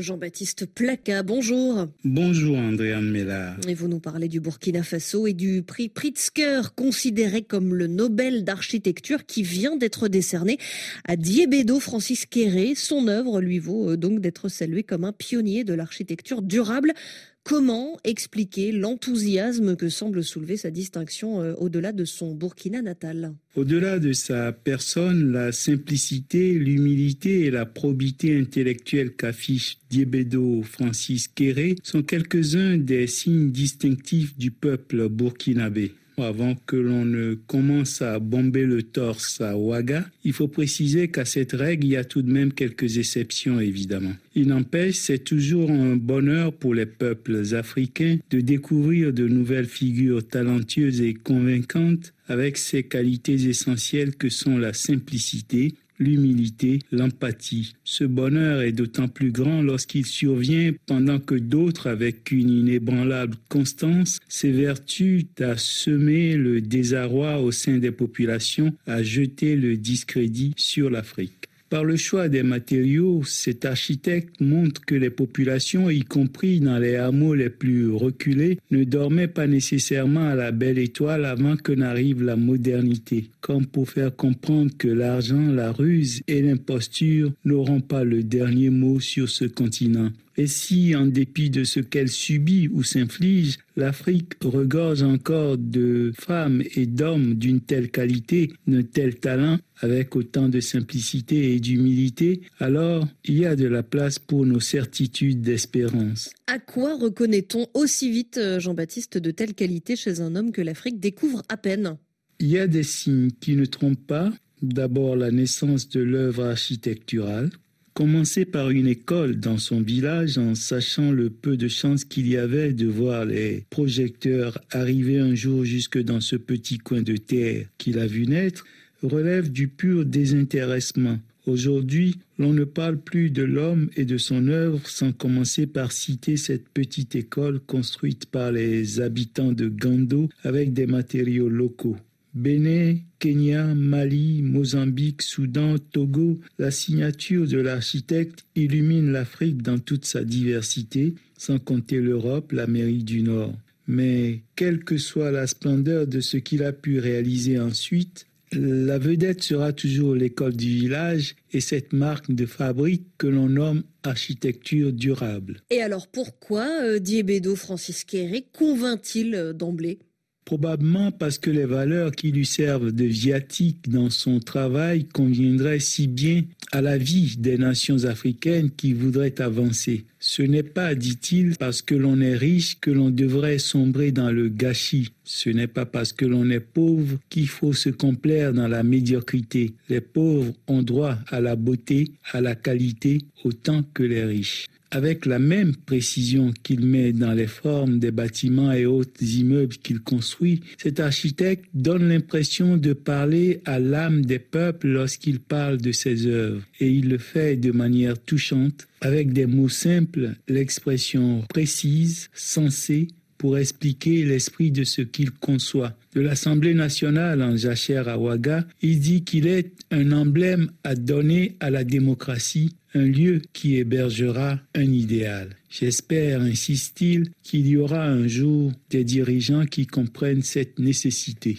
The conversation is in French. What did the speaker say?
Jean-Baptiste Placa, bonjour. Bonjour Andréane Mella. Et vous nous parlez du Burkina Faso et du prix Pritzker, considéré comme le Nobel d'architecture qui vient d'être décerné à Diébedo Francis Kéré. Son œuvre lui vaut euh, donc d'être salué comme un pionnier de l'architecture durable. Comment expliquer l'enthousiasme que semble soulever sa distinction euh, au-delà de son Burkina natal? Au-delà de sa personne, la simplicité, l'humilité et la probité intellectuelle qu'affiche Diébedo Francis Kéré sont quelques-uns des signes distinctifs du peuple burkinabé. Avant que l'on ne commence à bomber le torse à Ouaga, il faut préciser qu'à cette règle, il y a tout de même quelques exceptions, évidemment. Il n'empêche, c'est toujours un bonheur pour les peuples africains de découvrir de nouvelles figures talentueuses et convaincantes avec ces qualités essentielles que sont la simplicité, l'humilité, l'empathie. Ce bonheur est d'autant plus grand lorsqu'il survient pendant que d'autres, avec une inébranlable constance, s'évertuent à semer le désarroi au sein des populations, à jeter le discrédit sur l'Afrique. Par le choix des matériaux, cet architecte montre que les populations, y compris dans les hameaux les plus reculés, ne dormaient pas nécessairement à la belle étoile avant que n'arrive la modernité, comme pour faire comprendre que l'argent, la ruse et l'imposture n'auront pas le dernier mot sur ce continent. Et si, en dépit de ce qu'elle subit ou s'inflige, l'Afrique regorge encore de femmes et d'hommes d'une telle qualité, d'un tel talent, avec autant de simplicité et d'humilité, alors il y a de la place pour nos certitudes d'espérance. À quoi reconnaît-on aussi vite, euh, Jean-Baptiste, de telles qualités chez un homme que l'Afrique découvre à peine? Il y a des signes qui ne trompent pas. D'abord la naissance de l'œuvre architecturale, commencer par une école dans son village en sachant le peu de chance qu'il y avait de voir les projecteurs arriver un jour jusque dans ce petit coin de terre qu'il a vu naître, relève du pur désintéressement. Aujourd'hui, l'on ne parle plus de l'homme et de son œuvre sans commencer par citer cette petite école construite par les habitants de Gando avec des matériaux locaux. Bénin, Kenya, Mali, Mozambique, Soudan, Togo, la signature de l'architecte illumine l'Afrique dans toute sa diversité, sans compter l'Europe, l'Amérique du Nord. Mais quelle que soit la splendeur de ce qu'il a pu réaliser ensuite, la vedette sera toujours l'école du village et cette marque de fabrique que l'on nomme architecture durable. Et alors pourquoi euh, Diébedo Francis Kéré convainc-il euh, d'emblée? Probablement parce que les valeurs qui lui servent de viatique dans son travail conviendraient si bien à la vie des nations africaines qui voudraient avancer. Ce n'est pas, dit-il, parce que l'on est riche que l'on devrait sombrer dans le gâchis. Ce n'est pas parce que l'on est pauvre qu'il faut se complaire dans la médiocrité. Les pauvres ont droit à la beauté, à la qualité, autant que les riches avec la même précision qu'il met dans les formes des bâtiments et autres immeubles qu'il construit, cet architecte donne l'impression de parler à l'âme des peuples lorsqu'il parle de ses œuvres. Et il le fait de manière touchante, avec des mots simples, l'expression précise, sensée, pour expliquer l'esprit de ce qu'il conçoit. De l'Assemblée nationale en jachère Ouaga, il dit qu'il est un emblème à donner à la démocratie, un lieu qui hébergera un idéal. J'espère, insiste-t-il, qu'il y aura un jour des dirigeants qui comprennent cette nécessité.